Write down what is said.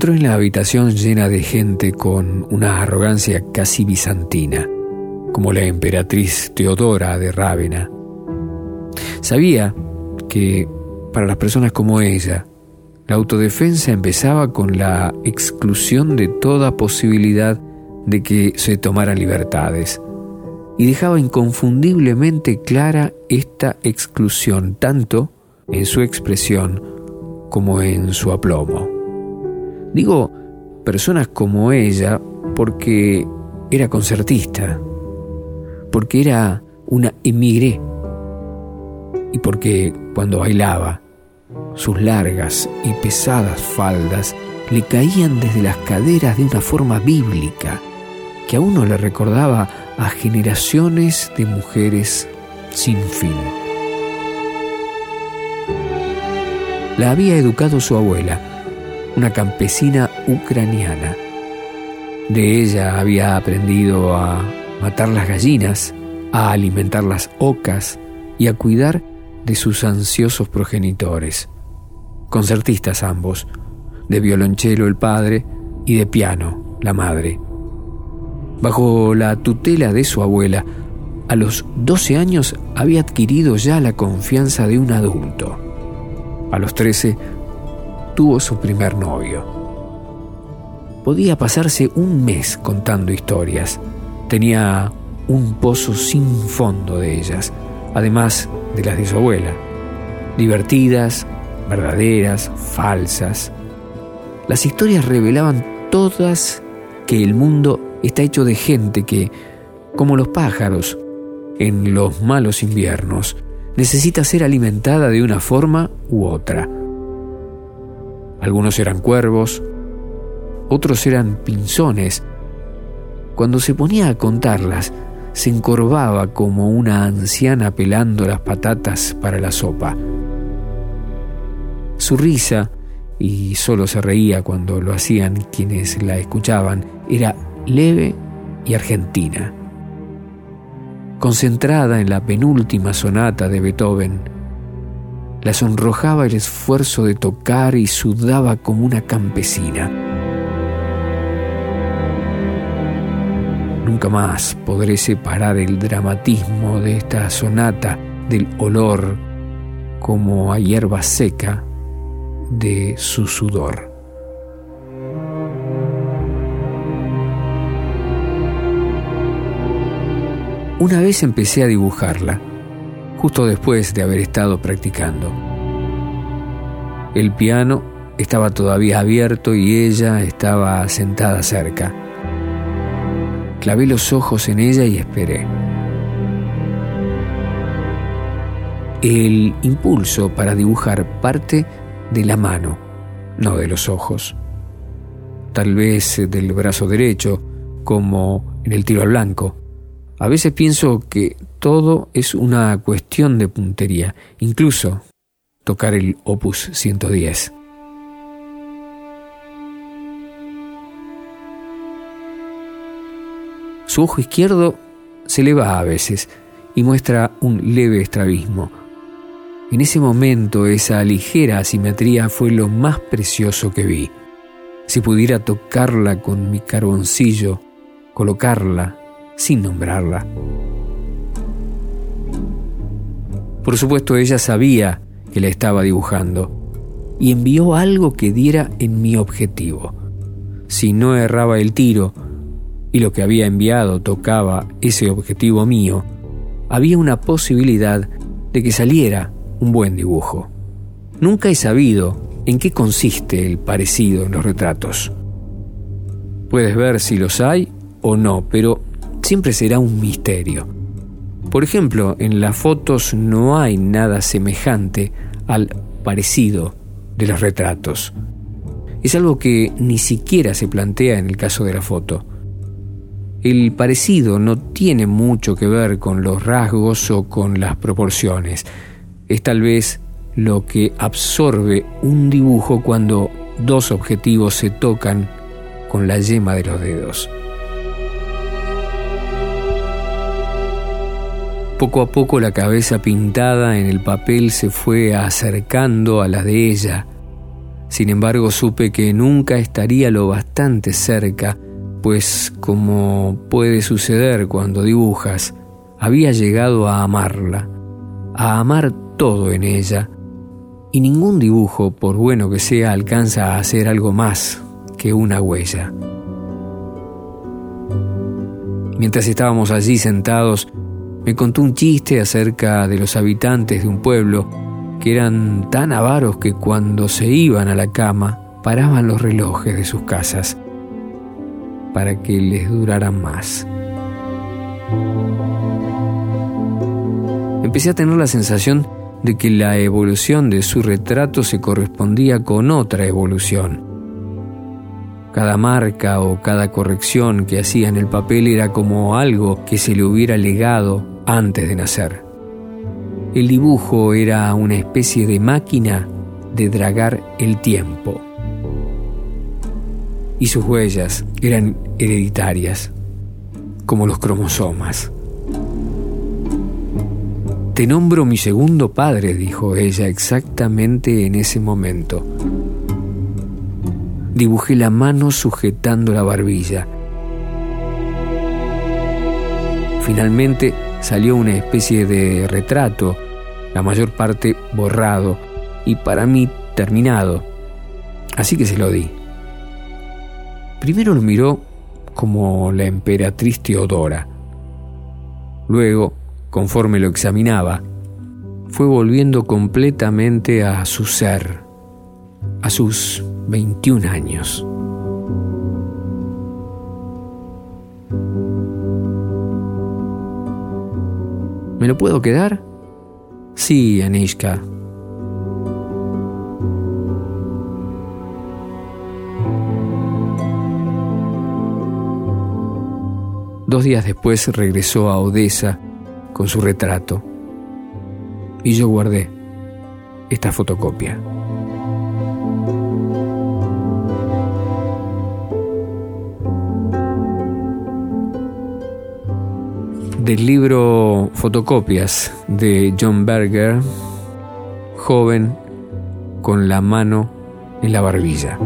Entró en la habitación llena de gente con una arrogancia casi bizantina, como la emperatriz Teodora de Rávena. Sabía que para las personas como ella, la autodefensa empezaba con la exclusión de toda posibilidad de que se tomaran libertades y dejaba inconfundiblemente clara esta exclusión tanto en su expresión como en su aplomo. Digo personas como ella porque era concertista, porque era una emigré y porque cuando bailaba sus largas y pesadas faldas le caían desde las caderas de una forma bíblica que a uno le recordaba a generaciones de mujeres sin fin. La había educado su abuela, una campesina ucraniana. De ella había aprendido a matar las gallinas, a alimentar las ocas y a cuidar de sus ansiosos progenitores. Concertistas ambos, de violonchelo el padre y de piano la madre. Bajo la tutela de su abuela, a los 12 años había adquirido ya la confianza de un adulto. A los 13 tuvo su primer novio. Podía pasarse un mes contando historias. Tenía un pozo sin fondo de ellas, además de las de su abuela. Divertidas, verdaderas, falsas. Las historias revelaban todas que el mundo está hecho de gente que, como los pájaros, en los malos inviernos, necesita ser alimentada de una forma u otra. Algunos eran cuervos, otros eran pinzones. Cuando se ponía a contarlas, se encorvaba como una anciana pelando las patatas para la sopa. Su risa, y solo se reía cuando lo hacían quienes la escuchaban, era leve y argentina. Concentrada en la penúltima sonata de Beethoven, la sonrojaba el esfuerzo de tocar y sudaba como una campesina. Nunca más podré separar el dramatismo de esta sonata del olor como a hierba seca de su sudor. Una vez empecé a dibujarla, justo después de haber estado practicando. El piano estaba todavía abierto y ella estaba sentada cerca. Clavé los ojos en ella y esperé. El impulso para dibujar parte de la mano, no de los ojos. Tal vez del brazo derecho, como en el tiro al blanco a veces pienso que todo es una cuestión de puntería, incluso tocar el opus 110. Su ojo izquierdo se le va a veces y muestra un leve estrabismo. En ese momento esa ligera asimetría fue lo más precioso que vi. Si pudiera tocarla con mi carboncillo, colocarla sin nombrarla. Por supuesto, ella sabía que la estaba dibujando y envió algo que diera en mi objetivo. Si no erraba el tiro y lo que había enviado tocaba ese objetivo mío, había una posibilidad de que saliera un buen dibujo. Nunca he sabido en qué consiste el parecido en los retratos. Puedes ver si los hay o no, pero siempre será un misterio. Por ejemplo, en las fotos no hay nada semejante al parecido de los retratos. Es algo que ni siquiera se plantea en el caso de la foto. El parecido no tiene mucho que ver con los rasgos o con las proporciones. Es tal vez lo que absorbe un dibujo cuando dos objetivos se tocan con la yema de los dedos. Poco a poco la cabeza pintada en el papel se fue acercando a la de ella. Sin embargo, supe que nunca estaría lo bastante cerca, pues como puede suceder cuando dibujas, había llegado a amarla, a amar todo en ella, y ningún dibujo, por bueno que sea, alcanza a hacer algo más que una huella. Mientras estábamos allí sentados, me contó un chiste acerca de los habitantes de un pueblo que eran tan avaros que cuando se iban a la cama paraban los relojes de sus casas para que les duraran más. Empecé a tener la sensación de que la evolución de su retrato se correspondía con otra evolución. Cada marca o cada corrección que hacía en el papel era como algo que se le hubiera legado antes de nacer. El dibujo era una especie de máquina de dragar el tiempo. Y sus huellas eran hereditarias, como los cromosomas. Te nombro mi segundo padre, dijo ella exactamente en ese momento. Dibujé la mano sujetando la barbilla. Finalmente salió una especie de retrato, la mayor parte borrado y para mí terminado. Así que se lo di. Primero lo miró como la emperatriz Teodora. Luego, conforme lo examinaba, fue volviendo completamente a su ser, a sus 21 años. ¿Me lo puedo quedar? Sí, Anishka. Dos días después regresó a Odessa con su retrato y yo guardé esta fotocopia. Del libro Fotocopias de John Berger, joven con la mano en la barbilla.